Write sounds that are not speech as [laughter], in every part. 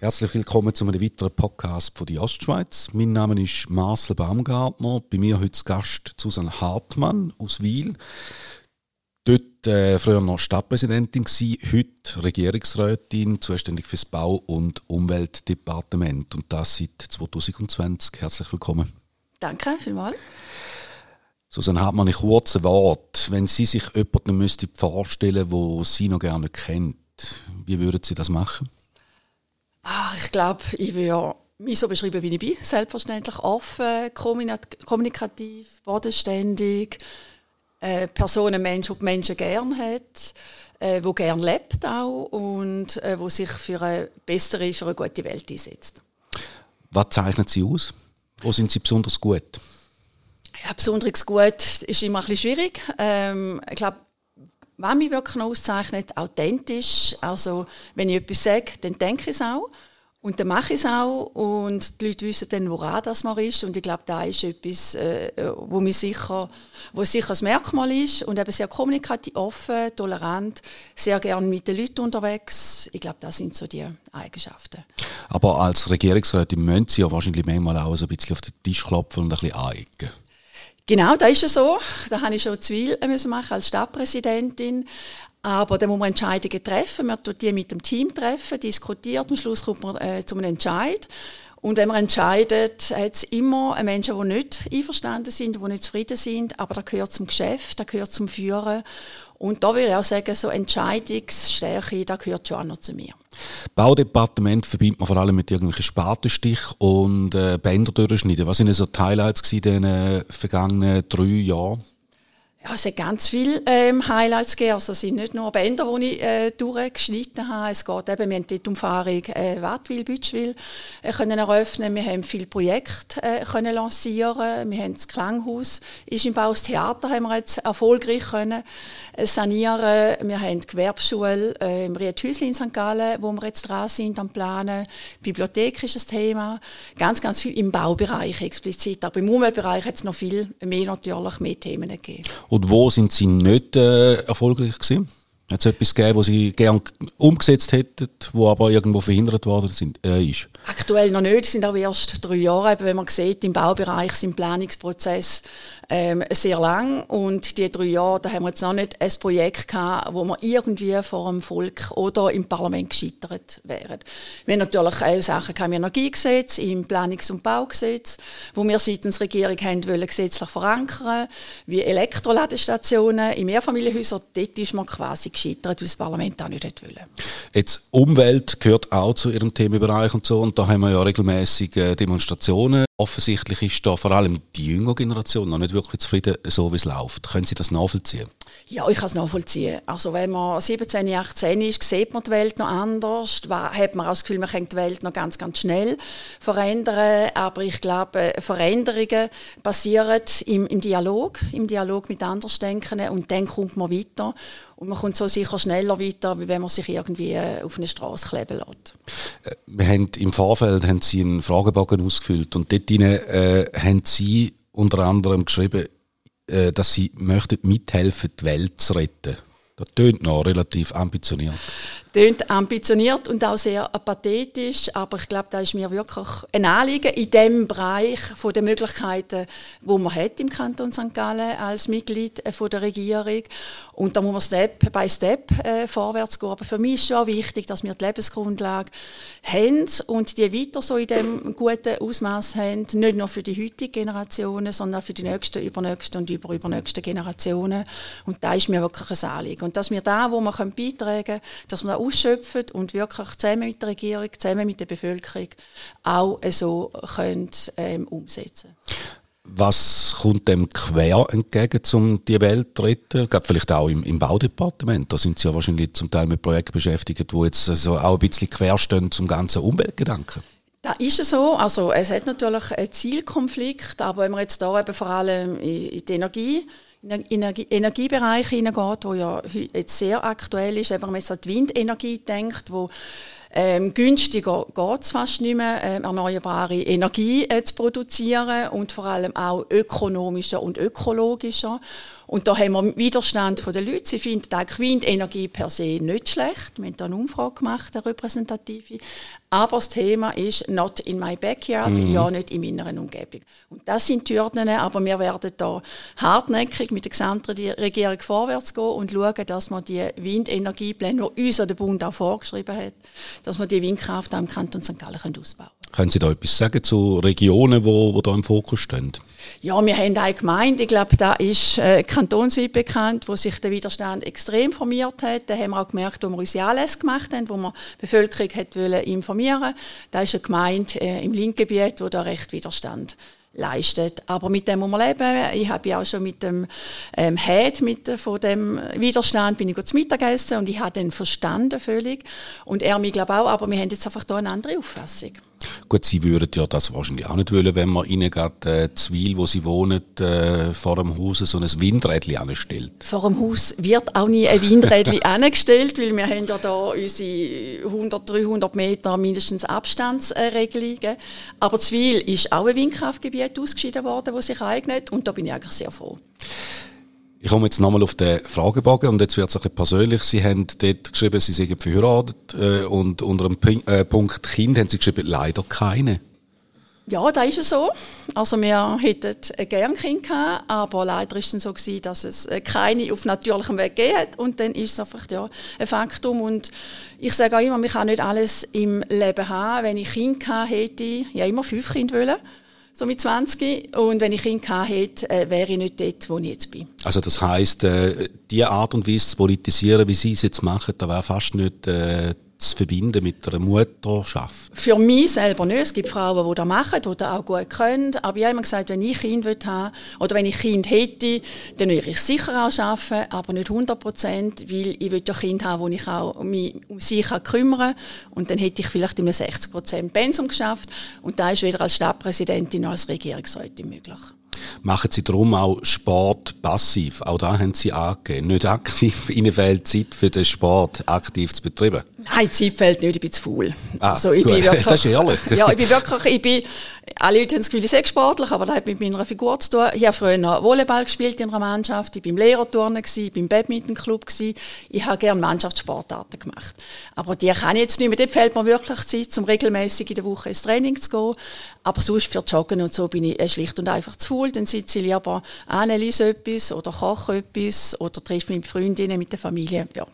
Herzlich willkommen zu einem weiteren Podcast von der Ostschweiz. Mein Name ist Marcel Baumgartner. Bei mir heute Gast Susanne Hartmann aus Wiel. Dort äh, früher noch Stadtpräsidentin gewesen, heute Regierungsrätin, zuständig für das Bau- und Umweltdepartement und das seit 2020. Herzlich willkommen. Danke vielmals. Susanne Hartmann, in kurzen Wort, wenn Sie sich jemanden müsste vorstellen, wo Sie noch gerne kennt, wie würden Sie das machen? Ah, ich glaube, ich würde mich so beschreiben, wie ich bin. Selbstverständlich offen, kommunikativ, bodenständig, äh, Person, ein Mensch, der die Menschen gerne hat, äh, wo gerne lebt auch und äh, wo sich für eine bessere, für eine gute Welt einsetzt. Was zeichnet Sie aus? Wo sind Sie besonders gut? Ja, besonders gut ist immer ein schwierig. Ähm, ich glaube, was mich wirklich auszeichnet, authentisch. Also, wenn ich etwas sage, dann denke ich es auch. Und dann mache ich es auch und die Leute wissen dann, woran das man ist. Und ich glaube, da ist etwas, äh, wo, mir sicher, wo sicher ein Merkmal ist und eben sehr kommunikativ, offen, tolerant, sehr gerne mit den Leuten unterwegs. Ich glaube, das sind so die Eigenschaften. Aber als Regierungsrätin müssen Sie ja wahrscheinlich manchmal auch so ein bisschen auf den Tisch klopfen und ein bisschen anecken. Genau, das ist ja so. Da habe ich schon Zwill machen als Stadtpräsidentin. Aber dann muss man Entscheidungen treffen. Man tut die mit dem Team treffen, diskutiert. Am Schluss kommt man äh, zu einem Entscheid. Und wenn man entscheidet, hat es immer Menschen, die nicht einverstanden sind, die nicht zufrieden sind. Aber das gehört zum Geschäft, das gehört zum Führen. Und da würde ich auch sagen, so Entscheidungsstärke, das gehört schon auch noch zu mir. Baudepartement verbindet man vor allem mit irgendwelchen Spatenstich und äh, Bänder durchschneiden. Was sind so die Highlights in den äh, vergangenen drei Jahren? Ja, es hat ganz viele ähm, Highlights gegeben. Also es sind nicht nur Bänder, die ich äh, durchgeschnitten habe. Es geht eben, wir haben die Umfahrung äh, Wattwil, Bütschwil äh, können eröffnen. Wir haben viele Projekte äh, können lancieren. Wir haben das Klanghaus ist im Bau. Das Theater haben wir jetzt erfolgreich können äh, sanieren. Wir haben die Gewerbeschule äh, im Riethäusli in St. Gallen, wo wir jetzt dran sind am Planen. Die Bibliothek ist das Thema. Ganz, ganz viel im Baubereich explizit. Aber im Umweltbereich hat es noch viel mehr natürlich, mehr Themen gegeben. Wo sind Sie nicht äh, erfolgreich gewesen? Hat es etwas gegeben, was Sie gerne umgesetzt hätten, wo aber irgendwo verhindert worden sind, äh, ist? Aktuell noch nicht, es sind auch erst drei Jahre. Eben, wenn man sieht, im Baubereich sind Planungsprozess ähm, sehr lang und die drei Jahre, da haben wir jetzt noch nicht ein Projekt gehabt, wo wir irgendwie vor dem Volk oder im Parlament gescheitert wären. Wir haben natürlich auch Sachen im Energiegesetz, im Planungs- und Baugesetz, wo wir seitens Regierung haben wollen, gesetzlich verankern, wie Elektroladestationen in Mehrfamilienhäusern. Dort ist man quasi gescheitert, weil das Parlament auch nicht wollte. Jetzt Umwelt gehört auch zu Ihrem Themenbereich und so und da haben wir ja regelmäßig äh, Demonstrationen. Offensichtlich ist da vor allem die jüngere Generation noch nicht wirklich zufrieden, so wie es läuft. Können Sie das nachvollziehen? Ja, ich kann es nachvollziehen. Also wenn man 17, 18 ist, sieht man die Welt noch anders, hat man auch das Gefühl, man kann die Welt noch ganz, ganz schnell verändern. Aber ich glaube, Veränderungen passieren im, im Dialog, im Dialog mit Andersdenkenden und dann kommt man weiter. Und man kommt so sicher schneller weiter, wie wenn man sich irgendwie äh, auf eine Straße kleben lässt. Äh, wir haben Im Vorfeld haben Sie einen Fragebogen ausgefüllt und dort äh, haben Sie unter anderem geschrieben, äh, dass Sie möchten mithelfen, die Welt zu retten. Das tönt noch relativ ambitioniert. Tönt ambitioniert und auch sehr pathetisch, aber ich glaube, da ist mir wirklich ein Anliegen in dem Bereich von den Möglichkeiten, wo man hat im Kanton St. Gallen als Mitglied äh, von der Regierung. Und da muss man Step by Step äh, vorwärts gehen. Aber für mich ist schon wichtig, dass wir die Lebensgrundlage haben und die weiter so in dem guten Ausmaß haben, nicht nur für die heutigen Generationen, sondern auch für die nächsten, übernächsten und überübernächsten Generationen. Und da ist mir wirklich ein Anliegen. Und dass wir da, wo wir beitragen können, dass wir da ausschöpfen und wirklich zusammen mit der Regierung, zusammen mit der Bevölkerung auch so können, ähm, umsetzen was kommt dem quer entgegen, um die Welt zu retten? Gerade vielleicht auch im, im Baudepartement. Da sind Sie ja wahrscheinlich zum Teil mit Projekten beschäftigt, die jetzt also auch ein bisschen querstehen zum ganzen Umweltgedanken. Da ist es so. Also es hat natürlich einen Zielkonflikt, aber wenn man jetzt da eben vor allem in die Energie Energie, Energiebereich hineingeht, wo ja jetzt sehr aktuell ist, wenn man an die Windenergie denkt, wo ähm, günstiger geht es fast nicht mehr, ähm, erneuerbare Energie äh, zu produzieren und vor allem auch ökonomischer und ökologischer. Und da haben wir Widerstand der Leute. Sie finden eigentlich Windenergie per se nicht schlecht. Wir haben da eine Umfrage gemacht, eine repräsentative. Aber das Thema ist not in my backyard, mhm. ja nicht in meiner Umgebung. Und das sind die Hürden, aber wir werden da hartnäckig mit der gesamten Regierung vorwärts gehen und schauen, dass man die Windenergiepläne, die uns der Bund auch vorgeschrieben hat, dass wir die Windkraft auch im Kanton St. Gallen ausbauen können. Können Sie da etwas sagen zu Regionen, wo, wo da im Fokus stehen? Ja, wir haben eine Gemeinde, ich glaube, da ist äh, kantonsweit bekannt, wo sich der Widerstand extrem formiert hat. Da haben wir auch gemerkt, wo wir unsere Anlässe gemacht haben, wo wir die Bevölkerung hat wollen informieren Da ist eine Gemeinde äh, im Linkgebiet, wo da recht Widerstand leistet. Aber mit dem muss man leben. Ich habe ja auch schon mit dem ähm, Head mit, von dem Widerstand bin ich zu Mittagessen und ich habe den verstanden völlig. Und er mich glaube auch, aber wir haben jetzt einfach da eine andere Auffassung. Gut, Sie würden ja das wahrscheinlich auch nicht wollen, wenn man Ihnen gerade äh, Zwil, wo Sie wohnen, äh, vor dem Haus so ein Windrädchen anstellt. Vor dem Haus wird auch nie ein Windrädchen [laughs] angestellt, weil wir haben ja da unsere 100, 300 Meter mindestens Abstandsregelungen. Aber Zwil ist auch ein Windkraftgebiet ausgeschieden worden, das sich eignet und da bin ich eigentlich sehr froh. Ich komme jetzt nochmal auf den Fragebogen und jetzt wird es ein bisschen persönlich. Sie haben dort geschrieben, Sie sind verheiratet äh, und unter dem P äh, Punkt Kind haben Sie geschrieben, leider keine. Ja, da ist es so. Also wir hätten gerne Kind gehabt, aber leider ist es so gewesen, dass es äh, keine auf natürlichem Weg gegeben hat und dann ist es einfach ja, ein Faktum und ich sage auch immer, man kann nicht alles im Leben haben. Wenn ich Kind gehabt hätte, ja immer fünf Kinder wollen so mit 20. Und wenn ich ihn hätte, äh, wäre ich nicht dort, wo ich jetzt bin. Also das heisst, äh, die Art und Weise zu politisieren, wie Sie es jetzt machen, da wäre fast nicht äh, zu verbinden mit einer Mutterschaft? Für mich selber nicht. Es gibt Frauen, die das machen, die das auch gut können. Aber ich habe immer gesagt, wenn ich Kind haben oder wenn ich Kind hätte, dann würde ich sicher auch arbeiten, aber nicht 100 Prozent, weil ich ja Kind haben, wo ich auch mich um sie kümmern kann. Und dann hätte ich vielleicht einem 60 Prozent Pensum geschafft. Und da ist weder als Stadtpräsidentin noch als Regierungsrätin möglich. Machen Sie darum auch Sport passiv? Auch da haben Sie angegeben. Nicht aktiv, [laughs] Ihnen fehlt Zeit für den Sport aktiv zu betreiben? Nein, Zeit fehlt nicht, ich bin zu faul. Ah, also, ich bin [laughs] wirklich, das ist ehrlich. ja, ich bin wirklich, ich bin, alle Leute haben das Gefühl, ich sei sportlich, aber das hat mit meiner Figur zu tun. Ich habe früher noch Volleyball gespielt in einer Mannschaft, ich war im Lehrerturnen, ich war im Badmintonclub, ich habe gerne Mannschaftssportarten gemacht. Aber die kann ich jetzt nicht mehr, dort fehlt mir wirklich Zeit, um regelmäßig in der Woche ins Training zu gehen. Aber sonst für Joggen und so bin ich äh, schlicht und einfach zu faul, dann sitze ich lieber an, lese etwas oder koche etwas oder treffe mich mit Freundinnen, mit der Familie, ja.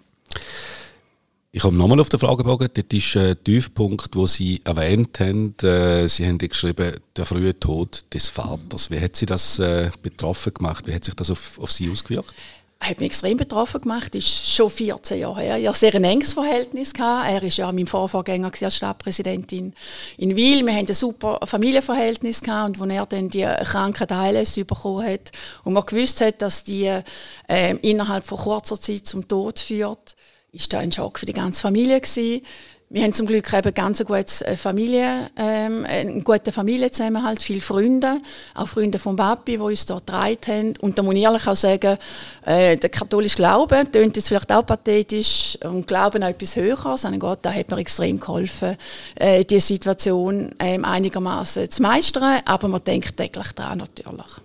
Ich komme nochmal auf den Fragebogen. Dort ist ein Tiefpunkt, wo Sie erwähnt haben. Äh, Sie haben geschrieben, der frühe Tod des Vaters. Wie hat Sie das äh, betroffen gemacht? Wie hat sich das auf, auf Sie ausgewirkt? hat mich extrem betroffen gemacht. Ist schon 14 Jahre her. Ich hatte sehr ein enges Verhältnis. Gehabt. Er war ja mein Vorvorgänger als Stadtpräsidentin in Wil. Wir hatten ein super Familienverhältnis. Gehabt. Und als er dann die Krankheit ALS bekommen hat und man gewusst hat, dass die äh, innerhalb von kurzer Zeit zum Tod führt, ist da ein Schock für die ganze Familie gewesen. Wir haben zum Glück eben ganz eine gute äh, Familie, ähm, einen guten Familienzusammenhalt, viele Freunde, auch Freunde von Papi, die uns dort getragen haben. Und da muss ich ehrlich auch sagen, äh, der katholische Glaube, klingt jetzt vielleicht auch pathetisch, und Glauben an etwas Höheres, an Gott, da hat mir extrem geholfen, äh, die Situation ähm, einigermaßen zu meistern, aber man denkt täglich daran natürlich.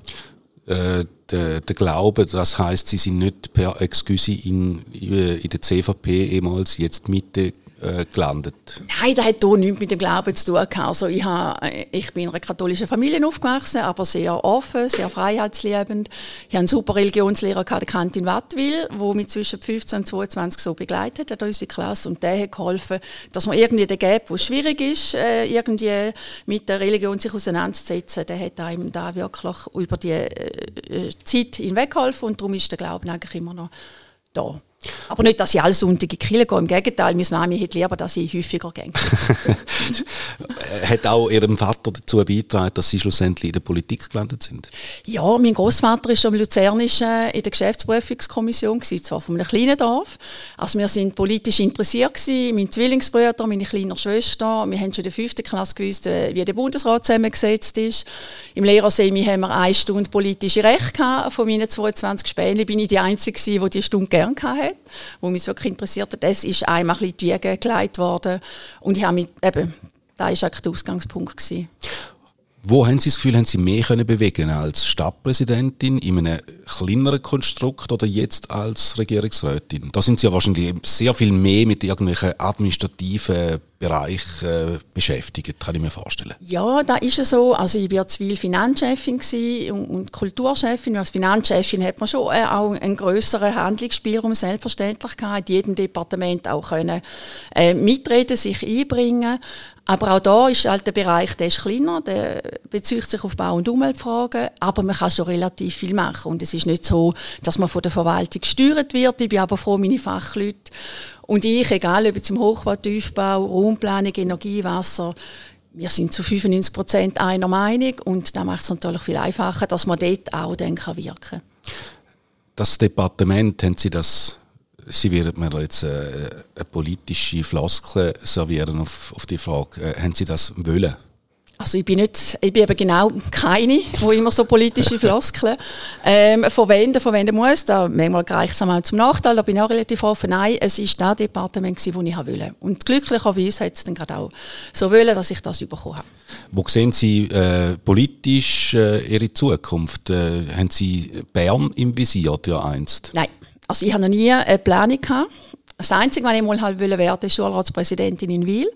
Äh, der, der Glaube, das heißt, Sie sind nicht per Excuse in, in der CVP ehemals jetzt Mitte äh, gelandet? Nein, das hat hier nichts mit dem Glauben zu tun. Also ich, habe, äh, ich bin in einer katholischen Familie aufgewachsen, aber sehr offen, sehr freiheitsliebend. Ich habe einen super Religionslehrer gehabt, Kantin Wattwil, der mich zwischen 15 und 22 so begleitet hat, unsere Klasse. Und der hat geholfen, dass man irgendwie den Gap, wo schwierig ist, äh, irgendwie mit der Religion sich auseinanderzusetzen, der hat einem da wirklich über die äh, Zeit hinweg geholfen und darum ist der Glaube eigentlich immer noch da. Aber nicht, dass ich alle Sonntag in die Kirche gehe. Im Gegenteil, meine Mami hätte lieber, dass ich häufiger gehe. [laughs] Hat auch Ihrem Vater dazu beigetragen, dass Sie schlussendlich in der Politik gelandet sind? Ja, mein Großvater war am Luzernischen in der Geschäftsprüfungskommission, zwar von einem kleinen Dorf. Also wir sind politisch interessiert gewesen, mein Zwillingsbruder, meine kleine Schwester. Wir haben schon in der fünften Klasse gewusst, äh, wie der Bundesrat zusammengesetzt ist. Im Lehrersemi haben wir eine Stunde politische Recht gehabt. Von meinen 22 Spänen bin ich die Einzige, die diese Stunde gerne hatte hat, wo mich wirklich interessiert hat. Das ist einmal ein bisschen die Wiege worden und ich habe mich, eben, das war der Ausgangspunkt. Gewesen. Wo haben Sie das Gefühl, haben Sie mehr können bewegen als Stadtpräsidentin in einem kleineren Konstrukt oder jetzt als Regierungsrätin? Da sind Sie ja wahrscheinlich sehr viel mehr mit irgendwelchen administrativen Bereichen äh, beschäftigt, kann ich mir vorstellen. Ja, da ist es so. Also ich war zwar Finanzchefin und, Kulturchefin. Als Finanzchefin hat man schon äh, auch einen größeren Handlungsspielraum, selbstverständlich in jedem Departement auch können äh, mitreden, sich einbringen. Aber auch da ist halt der Bereich, der ist kleiner, der bezieht sich auf Bau- und Umweltfragen, aber man kann schon relativ viel machen. Und es ist nicht so, dass man von der Verwaltung gesteuert wird. Ich bin aber froh, meine Fachleute und ich, egal ob jetzt im Hochbau, Tiefbau, Raumplanung, Energie, Wasser, wir sind zu 95 Prozent einer Meinung und da macht es natürlich viel einfacher, dass man dort auch dann wirken kann. Das Departement, haben Sie das Sie werden mir jetzt äh, eine politische Floskel servieren auf, auf die Frage. Äh, haben Sie das wollen? Also ich bin nicht, ich bin eben genau keine, wo immer so politische [laughs] Floskeln ähm, verwenden, verwenden muss. Da, manchmal reicht es auch zum Nachteil, da bin ich auch relativ offen. Nein, es ist das Departement, das ich wollte. Und glücklicherweise hat es dann gerade auch so wollen, dass ich das bekommen habe. Wo sehen Sie äh, politisch äh, Ihre Zukunft? Äh, haben Sie Bern im Visier, ja einst? Nein. Also ich habe noch nie eine Planung. Das Einzige, was ich mal halt wollte, wäre Schulratspräsidentin in Wiel.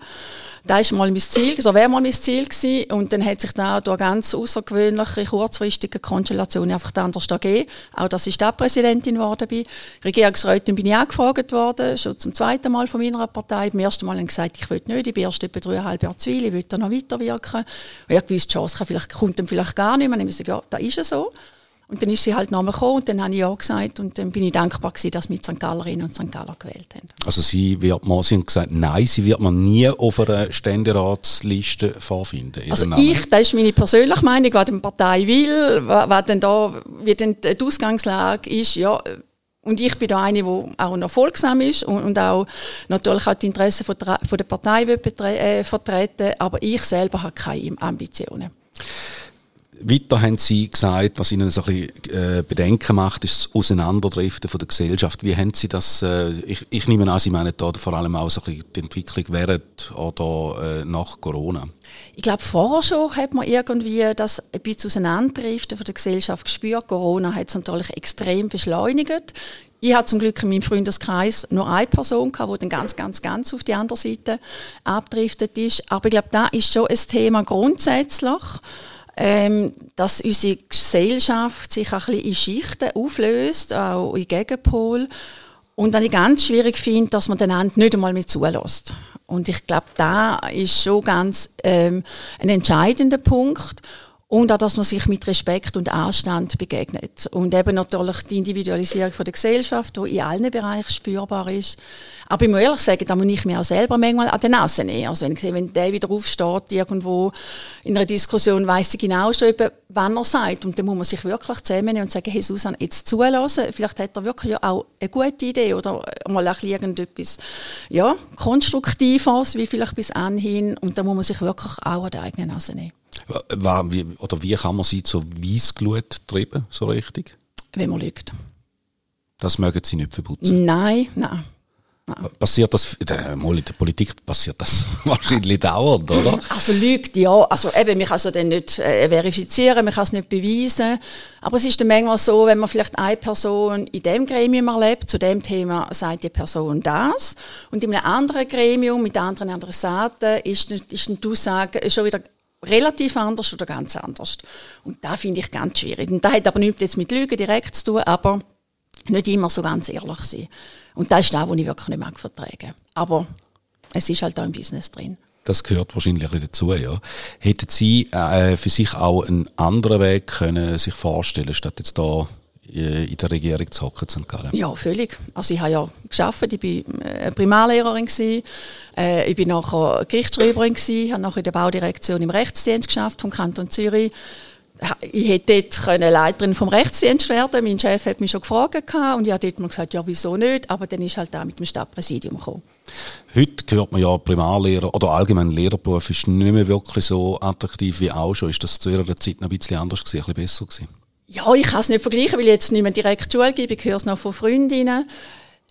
Das war mal mein Ziel, so wäre mal mein Ziel gewesen. Und dann hat sich da durch ganz außergewöhnliche, kurzfristige Konstellationen einfach anders ergeben. Auch, dass ich Stadtpräsidentin geworden bin. Regierungsrätin bin ich auch gefragt worden, schon zum zweiten Mal von meiner Partei. Beim ersten Mal haben gesagt, ich will nicht, ich bin erst etwa dreieinhalb Jahre zu Wiel, ich will da noch weiterwirken. Und ich wusste, die Chance kommt dann vielleicht gar nicht mehr. Dann habe ich gesagt, ja, da ist es so. Und dann ist sie halt nochmal gekommen und dann habe ich ja gesagt und dann bin ich dankbar gewesen, dass wir St. Gallerinnen und St. Galler gewählt haben. Also sie wird man, sie haben gesagt, nein, sie wird man nie auf einer Ständeratsliste vorfinden. Also Namen. ich, das ist meine persönliche Meinung, was die Partei will, was denn da, wie denn die Ausgangslage ist, ja, und ich bin da eine, die auch noch folgsam ist und, und auch natürlich auch die Interessen von der, von der Partei will äh, vertreten, aber ich selber habe keine Ambitionen. Weiter haben Sie gesagt, was Ihnen so ein bisschen äh, Bedenken macht, ist das Auseinanderdriften von der Gesellschaft. Wie haben Sie das, äh, ich, ich nehme an, Sie meinen da vor allem auch so ein bisschen die Entwicklung während oder äh, nach Corona? Ich glaube, vorher schon hat man irgendwie das ein bisschen Auseinanderdriften von der Gesellschaft gespürt. Corona hat es natürlich extrem beschleunigt. Ich hatte zum Glück in meinem Freundeskreis nur eine Person, die dann ganz, ganz, ganz auf die andere Seite abdriftet ist. Aber ich glaube, da ist schon ein Thema grundsätzlich ähm, dass unsere Gesellschaft sich ein bisschen in Schichten auflöst, auch in Gegenpol. Und was ich ganz schwierig finde, dass man den anderen nicht einmal mehr zulässt. Und ich glaube, da ist schon ganz ähm, ein entscheidender Punkt. Und auch, dass man sich mit Respekt und Anstand begegnet. Und eben natürlich die Individualisierung von der Gesellschaft, die in allen Bereichen spürbar ist. Aber ich muss ehrlich sagen, da muss ich mir auch selber manchmal an den Nase nehmen. Also wenn ich sehe, wenn der wieder aufsteht, irgendwo in einer Diskussion, weiss ich genau schon, wann er sagt. Und dann muss man sich wirklich zusammennehmen und sagen, hey Susanne, jetzt zulassen. Vielleicht hat er wirklich ja auch eine gute Idee oder mal ein irgendetwas, ja, Konstruktives, wie vielleicht bis anhin. Und da muss man sich wirklich auch an der eigenen Nase nehmen. Wie, oder wie kann man sie zur Weissglut treiben, so richtig? Wenn man lügt. Das mögen Sie nicht verputzen? Nein, nein. Passiert das, äh, mal in der Politik passiert das [laughs] wahrscheinlich dauernd, oder? Also lügt, ja. Also eben, man kann es ja dann nicht äh, verifizieren, man kann es nicht beweisen. Aber es ist dann manchmal so, wenn man vielleicht eine Person in dem Gremium erlebt, zu dem Thema sagt die Person das. Und in einem anderen Gremium mit anderen Adressaten ist, ist die Aussage schon wieder relativ anders oder ganz anders. Und da finde ich ganz schwierig. Und da hat aber nichts jetzt mit Lügen direkt zu tun, aber nicht immer so ganz ehrlich sein. Und das ist das, was ich wirklich nicht mag vertragen. Aber es ist halt da im Business drin. Das gehört wahrscheinlich ein dazu, ja. Hätten Sie äh, für sich auch einen anderen Weg können sich vorstellen, statt jetzt da in der Regierung zu hocken zu Gallen? Ja, völlig. Also ich habe ja geschafft, ich war äh, Primarlehrerin gewesen, äh, ich bin nachher Gerichtsschreiberin gewesen, habe nachher in der Baudirektion im Rechtsdienst geschafft vom Kanton Zürich ich hätte dort Leiterin vom Rechtsdienst werden Mein Chef hat mich schon gefragt und ich habe dort mal gesagt, ja, wieso nicht? Aber dann ist halt auch mit dem Stadtpräsidium gekommen. Heute hört man ja, Primarlehrer oder allgemein Lehrerberuf ist nicht mehr wirklich so attraktiv wie auch schon. Ist das zu Ihrer Zeit noch ein bisschen anders gewesen, ein bisschen besser gewesen? Ja, ich kann es nicht vergleichen, weil ich jetzt nicht mehr direkt Schule gebe. Ich höre es noch von Freundinnen.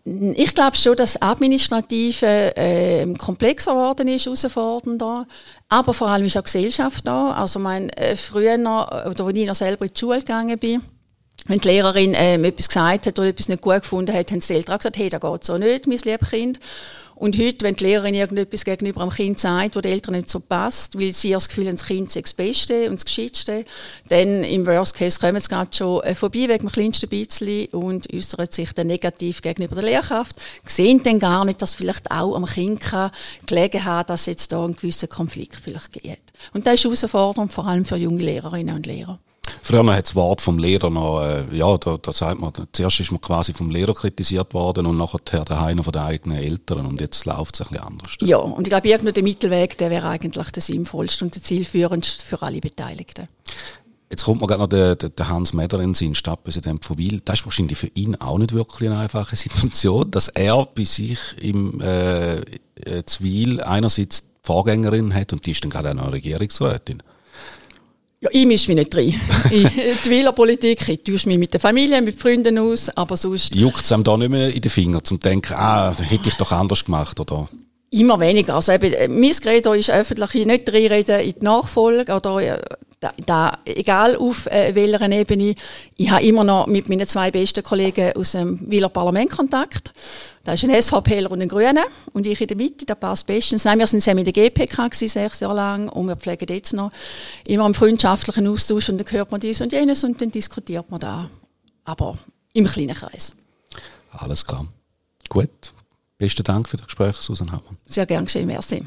Ich glaube schon, dass das Administrative äh, komplexer geworden ist, herausfordernder. Aber vor allem ist auch Gesellschaft da. Also mein, äh, früher, oder als ich noch selber in die Schule gegangen bin, wenn die Lehrerin ähm, etwas gesagt hat oder etwas nicht gut gefunden hat, haben die Eltern gesagt, hey, das geht so nicht, mein liebes Kind. Und heute, wenn die Lehrerin irgendetwas gegenüber dem Kind sagt, wo die Eltern nicht so passt, weil sie das Gefühl haben, das Kind sei das Beste und das Gescheitste, dann im Worst Case kommen sie gerade schon äh, vorbei wegen dem kleinsten bisschen und äußern sich dann negativ gegenüber der Lehrkraft, sehen dann gar nicht, dass vielleicht auch am Kind kann gelegen hat, dass jetzt da einen gewissen Konflikt vielleicht gibt. Und das ist herausfordernd, vor allem für junge Lehrerinnen und Lehrer. Früher hat das Wort vom Lehrer noch, äh, ja, da, da sagt man, zuerst ist man quasi vom Lehrer kritisiert worden und nachher daheim noch von den eigenen Eltern und jetzt läuft es ein bisschen anders. Ja, und ich glaube, irgendein der Mittelweg, der wäre eigentlich der sinnvollste und der zielführendste für alle Beteiligten. Jetzt kommt mir gerade noch der, der, der Hans Meder in Sinn, Stadtpräsident von Wil. Das ist wahrscheinlich für ihn auch nicht wirklich eine einfache [laughs] Situation, dass er bei sich im äh, äh Zwil einerseits die Vorgängerin hat und die ist dann gerade auch noch Regierungsrätin. Ja, ich mische mich nicht rein. [laughs] in die Wählerpolitik, ich tausche mich mit der Familie, mit Freunden aus, aber sonst... Juckt es einem da nicht mehr in den Finger, zum denken, ah, hätte ich doch anders gemacht, oder? Immer weniger. Also eben, äh, mein Credo ist öffentlich nicht reinreden in die Nachfolge oder äh, da, da, egal auf äh, welcher Ebene. Ich habe immer noch mit meinen zwei besten Kollegen aus dem Wieler Parlament Kontakt. Da ist ein SVPler und ein Grüner und ich in der Mitte, das passt bestens. Nein, wir sind zusammen in der GPK gewesen, sechs Jahre lang und wir pflegen jetzt noch immer einen freundschaftlichen Austausch und dann hört man dies und jenes und dann diskutiert man da. Aber im kleinen Kreis. Alles klar. Gut. Besten Dank für das Gespräch, Susan Hamann. Sehr gern geschehen, merci.